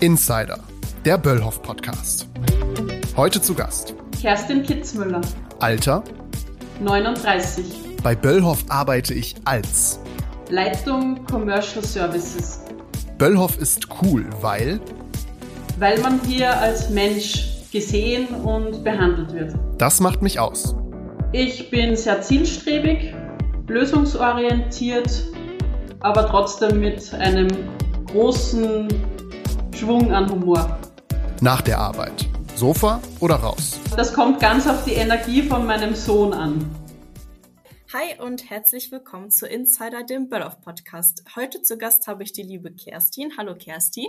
Insider, der Böllhoff Podcast. Heute zu Gast. Kerstin Kitzmüller, Alter? 39, bei Böllhoff arbeite ich als. Leitung Commercial Services, Böllhoff ist cool, weil? Weil man hier als Mensch gesehen und behandelt wird. das macht mich aus. Ich bin sehr zielstrebig, lösungsorientiert, aber trotzdem mit einem großen Schwung an Humor. Nach der Arbeit. Sofa oder raus? Das kommt ganz auf die Energie von meinem Sohn an. Hi und herzlich willkommen zu Insider, dem Böllhoff Podcast. Heute zu Gast habe ich die liebe Kerstin. Hallo Kerstin.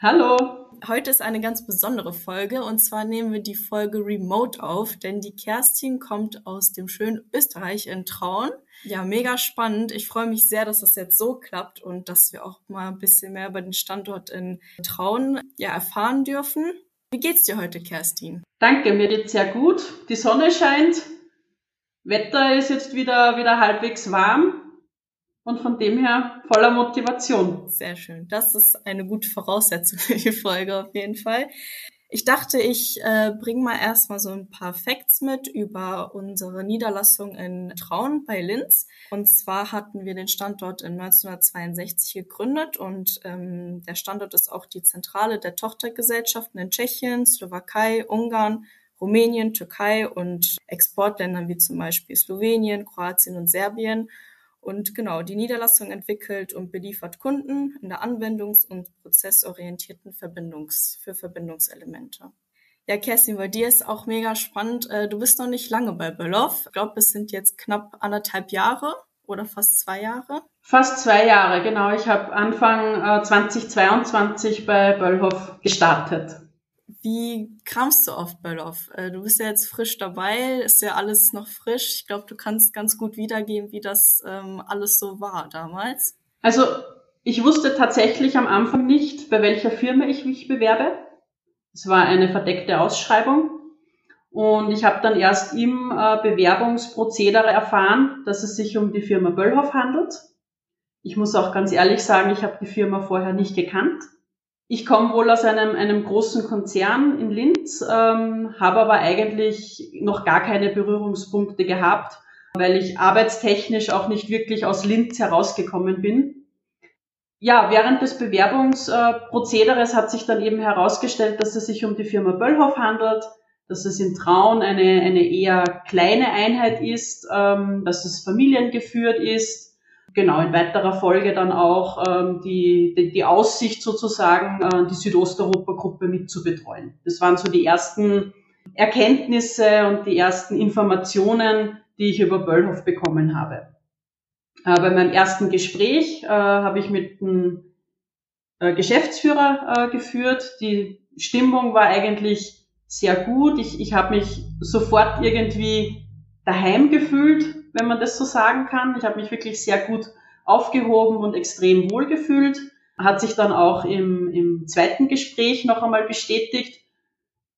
Hallo, Heute ist eine ganz besondere Folge und zwar nehmen wir die Folge Remote auf, denn die Kerstin kommt aus dem schönen Österreich in Traun. Ja, mega spannend. Ich freue mich sehr, dass das jetzt so klappt und dass wir auch mal ein bisschen mehr über den Standort in Traun ja, erfahren dürfen. Wie geht's dir heute, Kerstin? danke, mir geht's sehr gut. Die Sonne scheint, Wetter ist jetzt wieder, wieder halbwegs warm und von dem her voller Motivation. Sehr schön. Das ist eine gute Voraussetzung für die Folge auf jeden Fall. Ich dachte, ich äh, bringe mal erstmal so ein paar Facts mit über unsere Niederlassung in Traun bei Linz. Und zwar hatten wir den Standort in 1962 gegründet und ähm, der Standort ist auch die Zentrale der Tochtergesellschaften in Tschechien, Slowakei, Ungarn, Rumänien, Türkei und Exportländern wie zum Beispiel Slowenien, Kroatien und Serbien. Und genau, die Niederlassung entwickelt und beliefert Kunden in der anwendungs- und prozessorientierten Verbindungs für Verbindungselemente. Ja, Kerstin, bei dir ist auch mega spannend. Äh, Du bist noch nicht lange bei Böllhoff. Ich glaube, es sind jetzt knapp anderthalb Jahre oder fast zwei Jahre. Fast zwei Jahre, genau. Ich habe Anfang äh, 2022 bei Böllhoff gestartet. Wie kamst du auf Böllhoff? Äh, Du bist ja jetzt frisch dabei, ist ja alles noch frisch. Ich glaube, du kannst ganz gut wiedergeben, wie das ähm, alles so war damals. Also ich wusste tatsächlich am Anfang nicht, bei welcher Firma ich mich bewerbe. Es war eine verdeckte Ausschreibung. Und ich habe dann erst im äh, Bewerbungsprozedere erfahren, dass es sich um die Firma Böllhoff handelt. Ich muss auch ganz ehrlich sagen, ich habe die Firma vorher nicht gekannt. Ich komme wohl aus einem, einem großen Konzern in Linz, ähm, habe aber eigentlich noch gar keine Berührungspunkte gehabt, weil ich arbeitstechnisch auch nicht wirklich aus Linz herausgekommen bin. Ja, während des Bewerbungsprozederes hat sich dann eben herausgestellt, dass es sich um die Firma Böllhoff handelt, dass es in Traun eine, eine eher kleine Einheit ist, ähm, dass es familiengeführt ist. Genau, in weiterer Folge dann auch ähm, die, die, die Aussicht sozusagen, äh, die Südosteuropa-Gruppe mitzubetreuen. Das waren so die ersten Erkenntnisse und die ersten Informationen, die ich über Böllhoff bekommen habe. Äh, bei meinem ersten Gespräch äh, habe ich mit einem äh, Geschäftsführer äh, geführt. Die Stimmung war eigentlich sehr gut. Ich, ich habe mich sofort irgendwie daheim gefühlt, wenn man das so sagen kann. Ich habe mich wirklich sehr gut aufgehoben und extrem wohl gefühlt. Hat sich dann auch im, im zweiten Gespräch noch einmal bestätigt.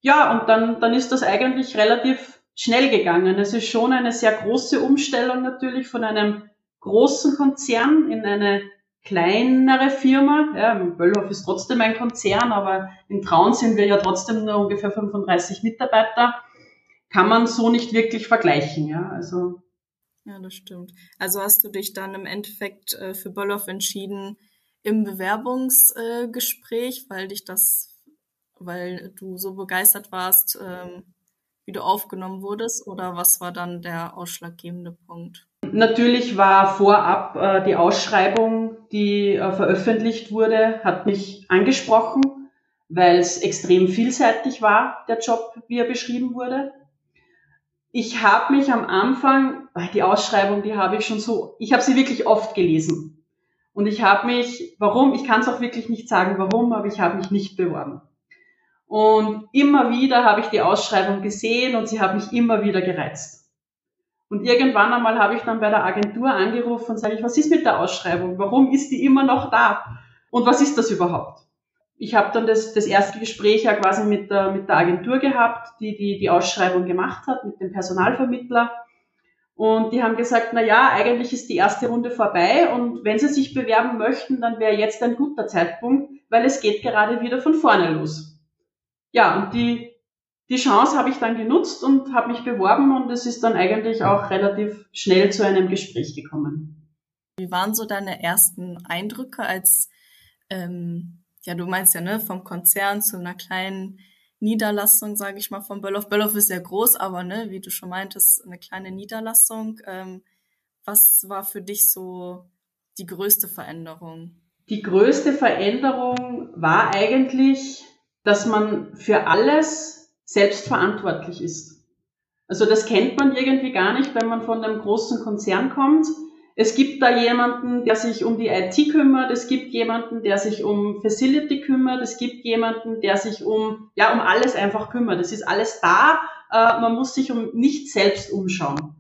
Ja, und dann, dann ist das eigentlich relativ schnell gegangen. Es ist schon eine sehr große Umstellung natürlich von einem großen Konzern in eine kleinere Firma. Ja, Böllhoff ist trotzdem ein Konzern, aber in Traun sind wir ja trotzdem nur ungefähr 35 Mitarbeiter. Kann man so nicht wirklich vergleichen. Ja, also Ja, das stimmt. Also hast du dich dann im Endeffekt äh, für Böllhoff entschieden im Bewerbungsgespräch, weil dich das, weil du so begeistert warst, ähm, wie du aufgenommen wurdest, oder was war dann der ausschlaggebende Punkt? Natürlich war vorab äh, die Ausschreibung, die äh, veröffentlicht wurde, hat mich angesprochen, weil es extrem vielseitig war, der Job, wie er beschrieben wurde. Ich habe mich am Anfang, die Ausschreibung, die habe ich schon so, ich habe sie wirklich oft gelesen. Und ich habe mich, warum, ich kann es auch wirklich nicht sagen, warum, aber ich habe mich nicht beworben. Und immer wieder habe ich die Ausschreibung gesehen und sie hat mich immer wieder gereizt. Und irgendwann einmal habe ich dann bei der Agentur angerufen und sage ich, was ist mit der Ausschreibung? Warum ist die immer noch da? Und was ist das überhaupt? Ich habe dann das, das erste Gespräch ja quasi mit der, mit der Agentur gehabt, die, die die Ausschreibung gemacht hat, mit dem Personalvermittler. Und die haben gesagt, na ja, eigentlich ist die erste Runde vorbei und wenn sie sich bewerben möchten, dann wäre jetzt ein guter Zeitpunkt, weil es geht gerade wieder von vorne los. Ja, und die, die Chance habe ich dann genutzt und habe mich beworben und es ist dann eigentlich auch relativ schnell zu einem Gespräch gekommen. Wie waren so deine ersten Eindrücke als, ähm, ja, du meinst ja, ne, vom Konzern zu einer kleinen Niederlassung, sage ich mal, von Böllhoff. Böllhoff ist ja groß, aber ne, wie du schon meintest, eine kleine Niederlassung. Ähm, was war für dich so die größte Veränderung? Die größte Veränderung war eigentlich, dass man für alles selbst verantwortlich ist. Also das kennt man irgendwie gar nicht, wenn man von einem großen Konzern kommt. Es gibt da jemanden, der sich um die IT kümmert, es gibt jemanden, der sich um Facility kümmert, es gibt jemanden, der sich um, ja, um alles einfach kümmert. Es ist alles da, äh, man muss sich um nicht selbst umschauen.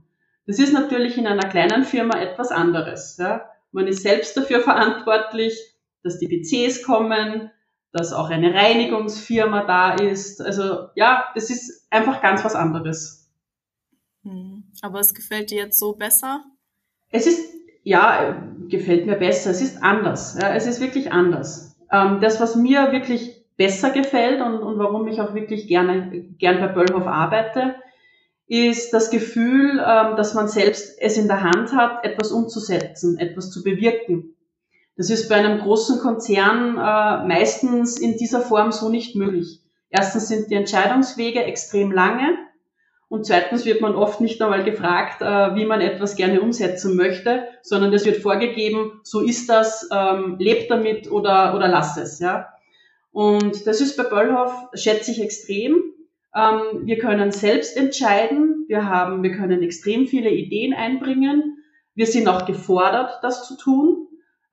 Das ist natürlich in einer kleinen Firma etwas anderes. Ja. Man ist selbst dafür verantwortlich, dass die PCs kommen, dass auch eine Reinigungsfirma da ist. Also ja, das ist einfach ganz was anderes. Hm. Aber es gefällt dir jetzt so besser? Es ist, ja, gefällt mir besser. Es ist anders. Ja, es ist wirklich anders. Ähm, das, was mir wirklich besser gefällt und, und warum ich auch wirklich gerne, gern bei Böllhof arbeite, ist das Gefühl, ähm, dass man selbst es in der Hand hat, etwas umzusetzen, etwas zu bewirken. Das ist bei einem großen Konzern äh, meistens in dieser Form so nicht möglich. Erstens sind die Entscheidungswege extrem lange. Und zweitens wird man oft nicht einmal gefragt, äh, wie man etwas gerne umsetzen möchte, sondern es wird vorgegeben, so ist das, ähm, lebt damit oder, oder lass es. Ja? Und das ist bei Böllhoff, schätze ich extrem. Ähm, wir können selbst entscheiden, wir, haben, wir können extrem viele Ideen einbringen. Wir sind auch gefordert, das zu tun,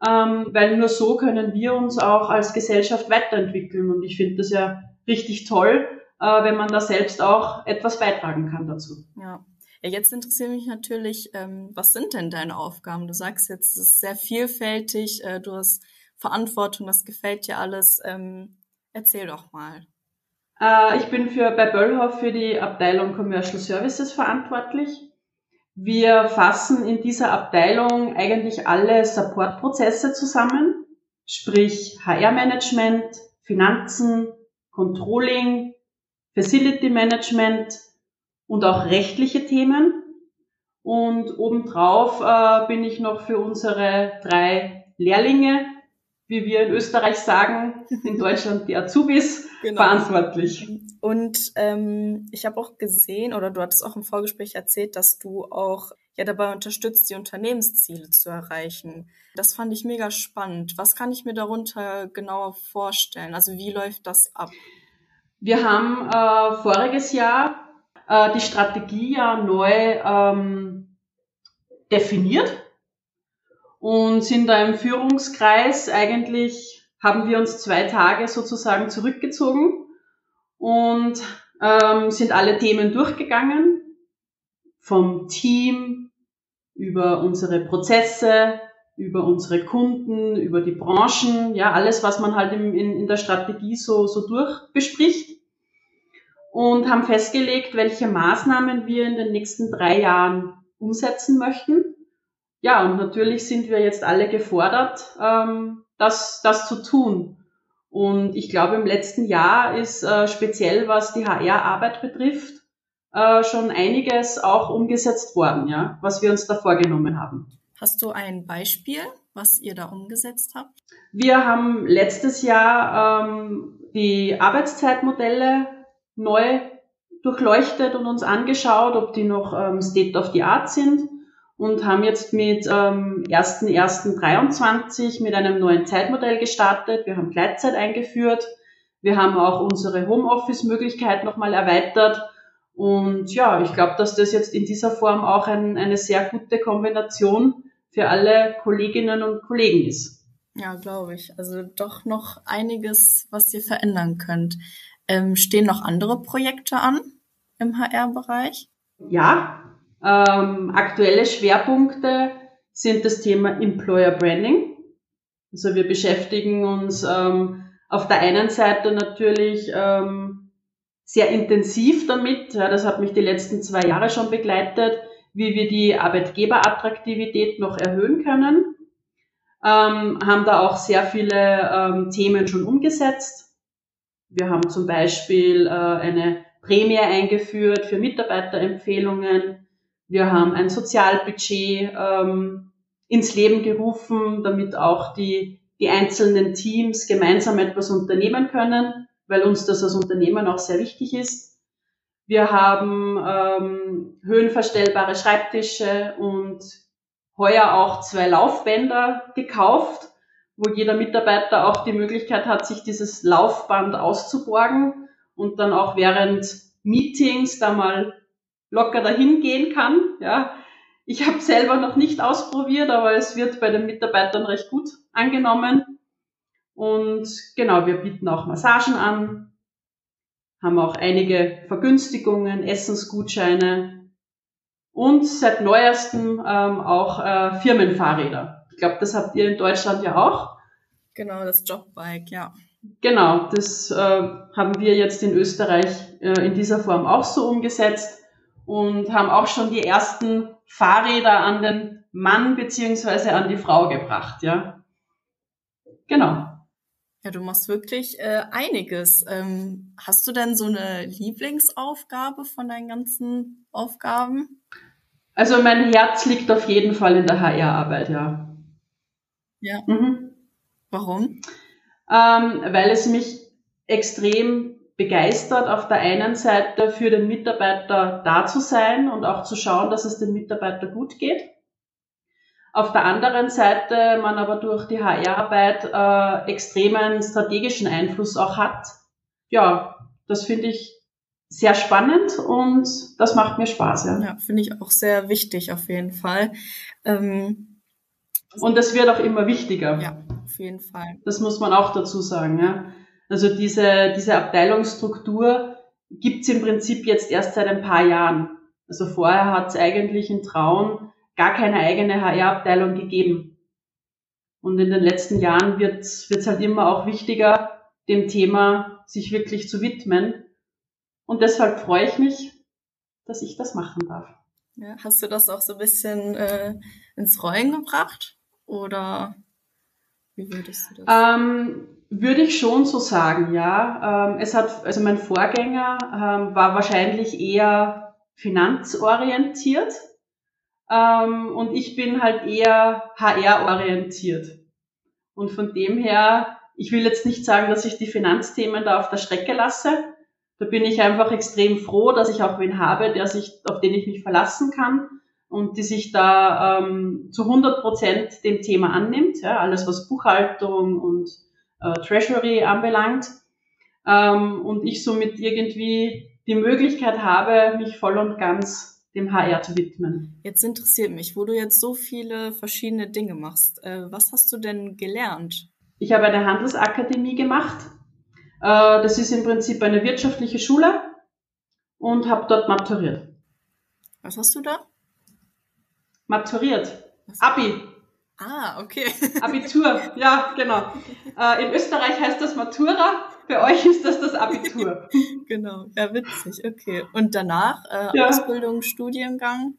ähm, weil nur so können wir uns auch als Gesellschaft weiterentwickeln. Und ich finde das ja richtig toll, äh, wenn man da selbst auch etwas beitragen kann dazu. Ja. Ja, jetzt interessiert mich natürlich, ähm, was sind denn deine Aufgaben? Du sagst jetzt, es ist sehr vielfältig, äh, du hast Verantwortung, das gefällt dir alles. Ähm, erzähl doch mal. Äh, ich bin für, bei Böllhoff für die Abteilung Commercial Services verantwortlich. Wir fassen in dieser Abteilung eigentlich alle Supportprozesse zusammen, sprich HR-Management, Finanzen, Controlling, Facility Management und auch rechtliche Themen. Und obendrauf äh, bin ich noch für unsere drei Lehrlinge, wie wir in Österreich sagen, in Deutschland die Azubis, genau. verantwortlich. Und ähm, ich habe auch gesehen, oder du hattest auch im Vorgespräch erzählt, dass du auch ja dabei unterstützt, die Unternehmensziele zu erreichen. Das fand ich mega spannend. Was kann ich mir darunter genauer vorstellen? Also wie läuft das ab? Wir haben äh, voriges Jahr äh, die Strategie ja neu ähm, definiert und sind da im Führungskreis eigentlich, haben wir uns zwei Tage sozusagen zurückgezogen und ähm, sind alle Themen durchgegangen, vom Team über unsere Prozesse, über unsere Kunden, über die Branchen, ja, alles, was man halt in, in, in der Strategie so, so durchbespricht und haben festgelegt, welche Maßnahmen wir in den nächsten drei Jahren umsetzen möchten. Ja, und natürlich sind wir jetzt alle gefordert, ähm, das, das zu tun. Und ich glaube, im letzten Jahr ist äh, speziell, was die HR-Arbeit betrifft, äh, schon einiges auch umgesetzt worden, ja, was wir uns da vorgenommen haben. Hast du ein Beispiel, was ihr da umgesetzt habt? Wir haben letztes Jahr ähm, die Arbeitszeitmodelle neu durchleuchtet und uns angeschaut, ob die noch ähm, State of the Art sind und haben jetzt mit ähm, 1.1.23 mit einem neuen Zeitmodell gestartet. Wir haben Gleitzeit eingeführt. Wir haben auch unsere Homeoffice-Möglichkeit nochmal erweitert. Und ja, ich glaube, dass das jetzt in dieser Form auch ein, eine sehr gute Kombination für alle Kolleginnen und Kollegen ist. Ja, glaube ich. Also doch noch einiges, was ihr verändern könnt. Ähm, stehen noch andere Projekte an im HR-Bereich? Ja, ähm, aktuelle Schwerpunkte sind das Thema Employer Branding. Also wir beschäftigen uns ähm, auf der einen Seite natürlich ähm, sehr intensiv damit. Ja, das hat mich die letzten zwei Jahre schon begleitet. wie wir die Arbeitgeberattraktivität noch erhöhen können. Ähm, haben da auch sehr viele ähm, Themen schon umgesetzt. Wir haben zum Beispiel äh, eine Prämie eingeführt für Mitarbeiterempfehlungen. Wir haben ein Sozialbudget ähm, ins Leben gerufen, damit auch die, die einzelnen Teams gemeinsam etwas unternehmen können, weil uns das als Unternehmen auch sehr wichtig ist. Wir haben ähm, höhenverstellbare Schreibtische und heuer auch zwei Laufbänder gekauft, wo jeder Mitarbeiter auch die Möglichkeit hat, sich dieses Laufband auszuborgen und dann auch während Meetings da mal locker dahin gehen kann. Ja, ich habe selber noch nicht ausprobiert, aber es wird bei den Mitarbeitern recht gut angenommen. Und genau, wir bieten auch Massagen an, haben auch einige Vergünstigungen, Essensgutscheine und seit neuestem ähm, auch äh, Firmenfahrräder. Ich glaube, das habt ihr in Deutschland ja auch. Genau, das Jobbike, ja. Genau, das äh, haben wir jetzt in Österreich äh, in dieser Form auch so umgesetzt und haben auch schon die ersten Fahrräder an den Mann beziehungsweise an die Frau gebracht, ja. Genau. Ja, du machst wirklich äh, einiges. Ähm, hast du denn so eine Lieblingsaufgabe von deinen ganzen Aufgaben? Also mein Herz liegt auf jeden Fall in der HR-Arbeit, ja. Ja. Mhm. Warum? Ähm, weil es mich extrem begeistert, auf der einen Seite für den Mitarbeiter da zu sein und auch zu schauen, dass es dem Mitarbeiter gut geht. Auf der anderen Seite man aber durch die HR-Arbeit äh, extremen strategischen Einfluss auch hat. Ja, das finde ich sehr spannend und das macht mir Spaß. Ja, ja finde ich auch sehr wichtig auf jeden Fall. Ähm, und das wird auch immer wichtiger. Ja, auf jeden Fall. Das muss man auch dazu sagen. Ja. Also diese, diese Abteilungsstruktur gibt's im Prinzip jetzt erst seit ein paar Jahren. Also vorher hat's eigentlich in Traun gar keine eigene HR-Abteilung gegeben. Und in den letzten Jahren wird es halt immer auch wichtiger, dem Thema sich wirklich zu widmen. Und deshalb freue ich mich, dass ich das machen darf. Ja, hast du das auch so ein bisschen äh, ins Rollen gebracht? Oder wie würdest du das? Ähm, würde ich schon so sagen, ja. Ähm, es hat, also mein Vorgänger ähm, war wahrscheinlich eher finanzorientiert ähm, und ich bin halt eher HR-orientiert. Und von dem her, ich will jetzt nicht sagen, dass ich die Finanzthemen da auf der Strecke lasse. Da bin ich einfach extrem froh, dass ich auch wen habe, der sich, auf den ich mich verlassen kann und die sich da ähm, zu 100 Prozent dem Thema annimmt. Ja, alles was Buchhaltung und äh, Treasury anbelangt. Ähm, und ich somit irgendwie die Möglichkeit habe, mich voll und ganz dem HR zu widmen. Jetzt interessiert mich, wo du jetzt so viele verschiedene Dinge machst. Äh, was hast du denn gelernt? Ich habe eine Handelsakademie gemacht. Äh, das ist im Prinzip eine wirtschaftliche Schule und habe dort maturiert. Was hast du da? Maturiert. Abi. Ah, okay. Abitur, ja, genau. Äh, in Österreich heißt das Matura, für euch ist das das Abitur. genau, ja, witzig, okay. Und danach äh, ja. Ausbildung, Studiengang?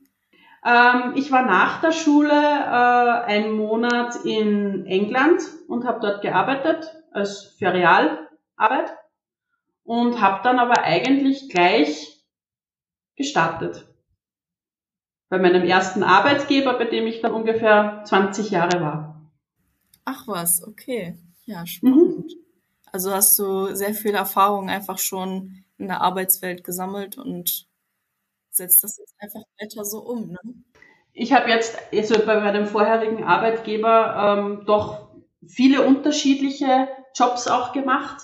Ähm, ich war nach der Schule äh, einen Monat in England und habe dort gearbeitet als Ferialarbeit und habe dann aber eigentlich gleich gestartet. Bei meinem ersten Arbeitgeber, bei dem ich dann ungefähr 20 Jahre war. Ach was, okay. Ja, spannend. Mhm. Also hast du sehr viel Erfahrung einfach schon in der Arbeitswelt gesammelt und setzt das jetzt einfach weiter so um, ne? Ich habe jetzt also bei meinem vorherigen Arbeitgeber ähm, doch viele unterschiedliche Jobs auch gemacht.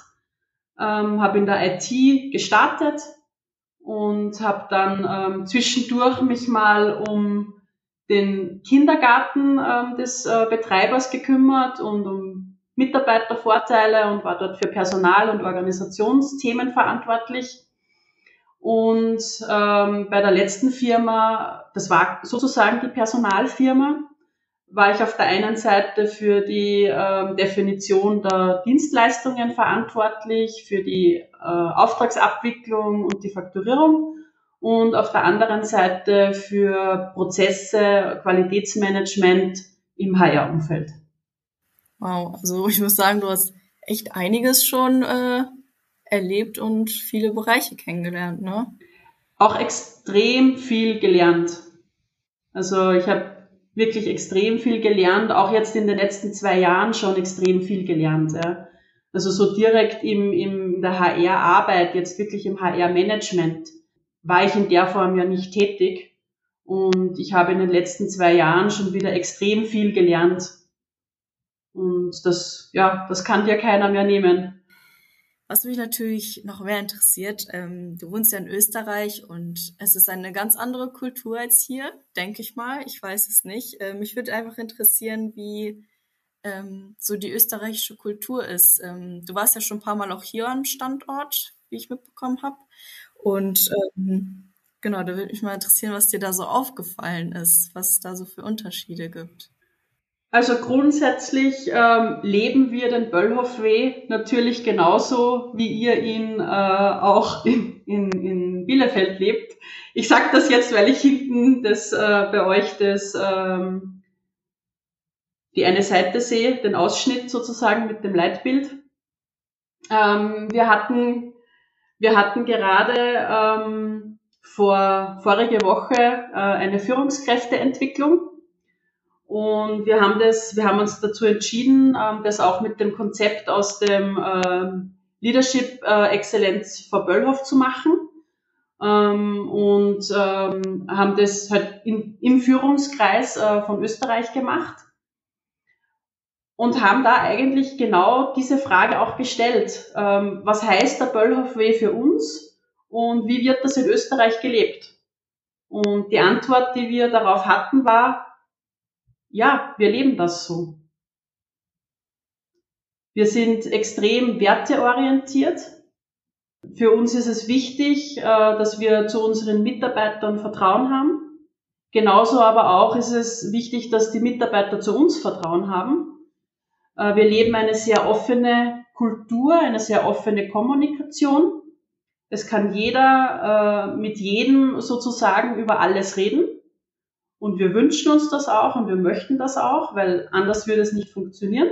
Ähm, habe in der IT gestartet und habe dann ähm, zwischendurch mich mal um den Kindergarten ähm, des äh, Betreibers gekümmert und um Mitarbeitervorteile und war dort für Personal- und Organisationsthemen verantwortlich. Und ähm, bei der letzten Firma, das war sozusagen die Personalfirma, war ich auf der einen Seite für die ähm, Definition der Dienstleistungen verantwortlich, für die äh, Auftragsabwicklung und die Fakturierung und auf der anderen Seite für Prozesse, Qualitätsmanagement im HR-Umfeld. Wow, also ich muss sagen, du hast echt einiges schon äh, erlebt und viele Bereiche kennengelernt, ne? Auch extrem viel gelernt. Also ich habe wirklich extrem viel gelernt, auch jetzt in den letzten zwei Jahren schon extrem viel gelernt. Ja. Also so direkt im, im der HR-Arbeit, jetzt wirklich im HR-Management, war ich in der Form ja nicht tätig. Und ich habe in den letzten zwei Jahren schon wieder extrem viel gelernt. Und das, ja, das kann dir keiner mehr nehmen. Was mich natürlich noch mehr interessiert, ähm, du wohnst ja in Österreich und es ist eine ganz andere Kultur als hier, denke ich mal. Ich weiß es nicht. Ähm, mich würde einfach interessieren, wie ähm, so die österreichische Kultur ist. Ähm, du warst ja schon ein paar Mal auch hier am Standort, wie ich mitbekommen habe. Und ähm, genau, da würde mich mal interessieren, was dir da so aufgefallen ist, was es da so für Unterschiede gibt. Also grundsätzlich ähm, leben wir den Böllhof-Weg natürlich genauso, wie ihr ihn äh, auch in, in, in Bielefeld lebt. Ich sage das jetzt, weil ich hinten das, äh, bei euch das, ähm, die eine Seite sehe, den Ausschnitt sozusagen mit dem Leitbild. Ähm, wir hatten wir hatten gerade ähm, vor vorige Woche äh, eine Führungskräfteentwicklung und wir haben das, wir haben uns dazu entschieden, ähm, das auch mit dem Konzept aus dem ähm, Leadership äh, Exzellenz vor Böllhof zu machen. Ähm, und haben das halt im Führungskreis äh, von Österreich gemacht und haben da eigentlich genau diese Frage auch gestellt. Was heißt der Böllhof Way für uns und wie wird das in Österreich gelebt? Und die Antwort, die wir darauf hatten, war, ja, wir leben das so. Wir sind extrem werteorientiert. Für uns ist es wichtig, äh, dass wir zu unseren Mitarbeitern Vertrauen haben. Genauso aber auch ist es wichtig, dass die Mitarbeiter zu uns Vertrauen haben. Äh, wir leben eine sehr offene Kultur, eine sehr offene Kommunikation. Es kann jeder äh, mit jedem sozusagen über alles reden. Und wir wünschen uns das auch und wir möchten das auch, weil anders würde es nicht funktionieren.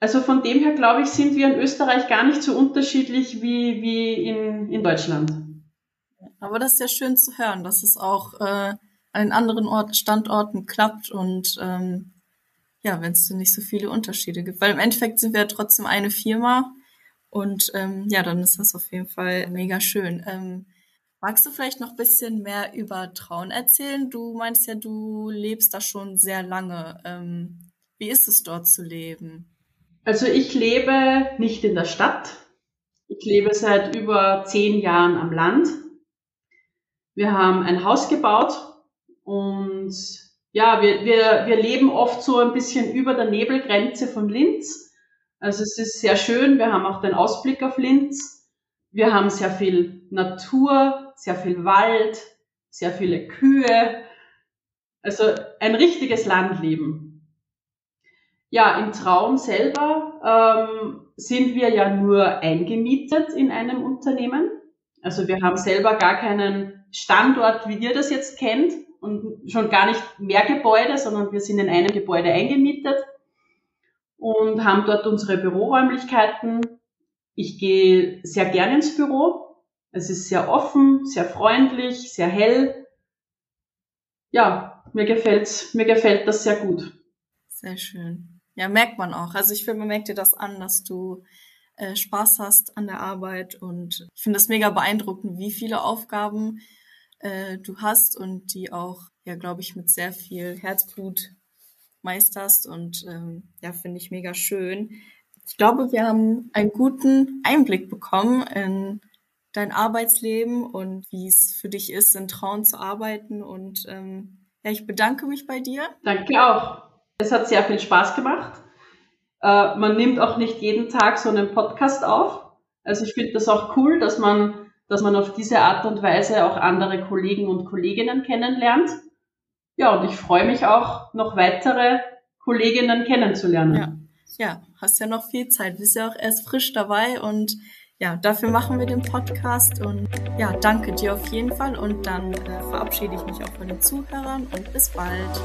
Also von dem her, glaube ich, sind wir in Österreich gar nicht so unterschiedlich wie, wie in, in Deutschland. Aber das ist ja schön zu hören, dass es auch äh, an anderen Ort, Standorten klappt und ähm, ja, wenn es nicht so viele Unterschiede gibt. Weil im Endeffekt sind wir ja trotzdem eine Firma und ähm, ja, dann ist das auf jeden Fall mega schön. Ähm, Magst du vielleicht noch ein bisschen mehr über Traun erzählen? Du meinst ja, du lebst da schon sehr lange. Ähm, wie ist es dort zu leben? Also ich lebe nicht in der Stadt. Ich lebe seit über zehn Jahren am Land. Wir haben ein Haus gebaut und ja, wir, wir, wir leben oft so ein bisschen über der Nebelgrenze von Linz. Also es ist sehr schön. Wir haben auch den Ausblick auf Linz. Wir haben sehr viel Natur, sehr viel Wald, sehr viele Kühe. Also ein richtiges Landleben. Ja, im Traum selber ähm, sind wir ja nur eingemietet in einem Unternehmen. Also wir haben selber gar keinen Standort, wie ihr das jetzt kennt, und schon gar nicht mehr Gebäude, sondern wir sind in einem Gebäude eingemietet und haben dort unsere Büroräumlichkeiten, ich gehe sehr gern ins Büro. Es ist sehr offen, sehr freundlich, sehr hell. Ja, mir gefällt, mir gefällt das sehr gut. Sehr schön. Ja, merkt man auch. Also ich finde, man merkt dir das an, dass du äh, Spaß hast an der Arbeit und ich finde das mega beeindruckend, wie viele Aufgaben äh, du hast und die auch, ja, glaube ich, mit sehr viel Herzblut meisterst und ähm, ja, finde ich mega schön. Ich glaube, wir haben einen guten Einblick bekommen in dein Arbeitsleben und wie es für dich ist, in Trauen zu arbeiten. Und ähm, ja, ich bedanke mich bei dir. Danke auch. Es hat sehr viel Spaß gemacht. Äh, man nimmt auch nicht jeden Tag so einen Podcast auf. Also ich finde das auch cool, dass man, dass man auf diese Art und Weise auch andere Kollegen und Kolleginnen kennenlernt. Ja, und ich freue mich auch, noch weitere Kolleginnen kennenzulernen. Ja ja, hast ja noch viel Zeit, bist ja auch erst frisch dabei und ja, dafür machen wir den Podcast und ja, danke dir auf jeden Fall und dann äh, verabschiede ich mich auch von den Zuhörern und bis bald.